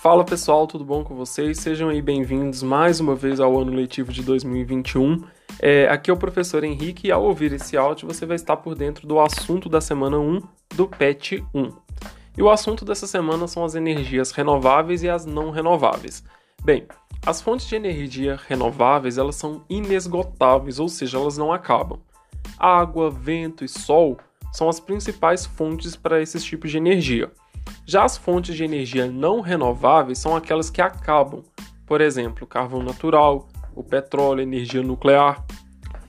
Fala pessoal, tudo bom com vocês? Sejam aí bem-vindos mais uma vez ao ano letivo de 2021. É, aqui é o professor Henrique e ao ouvir esse áudio você vai estar por dentro do assunto da semana 1 do PET 1. E o assunto dessa semana são as energias renováveis e as não renováveis. Bem, as fontes de energia renováveis elas são inesgotáveis, ou seja, elas não acabam. Água, vento e sol são as principais fontes para esses tipos de energia. Já as fontes de energia não renováveis são aquelas que acabam, por exemplo, carvão natural, o petróleo, energia nuclear.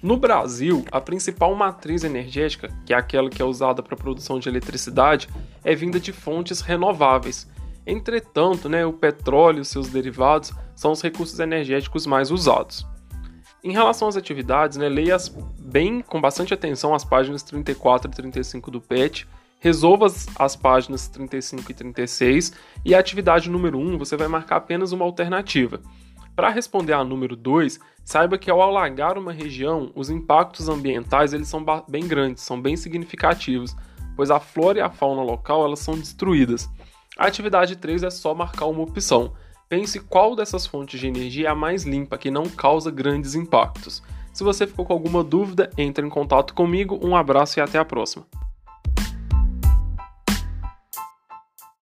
No Brasil, a principal matriz energética, que é aquela que é usada para a produção de eletricidade, é vinda de fontes renováveis. Entretanto, né, o petróleo e seus derivados são os recursos energéticos mais usados. Em relação às atividades, né, leia bem com bastante atenção as páginas 34 e 35 do PET, resolva as, as páginas 35 e 36 e a atividade número 1 você vai marcar apenas uma alternativa. Para responder a número 2, saiba que ao alagar uma região, os impactos ambientais eles são bem grandes, são bem significativos, pois a flora e a fauna local elas são destruídas. A atividade 3 é só marcar uma opção. Pense qual dessas fontes de energia é a mais limpa, que não causa grandes impactos. Se você ficou com alguma dúvida, entre em contato comigo. Um abraço e até a próxima.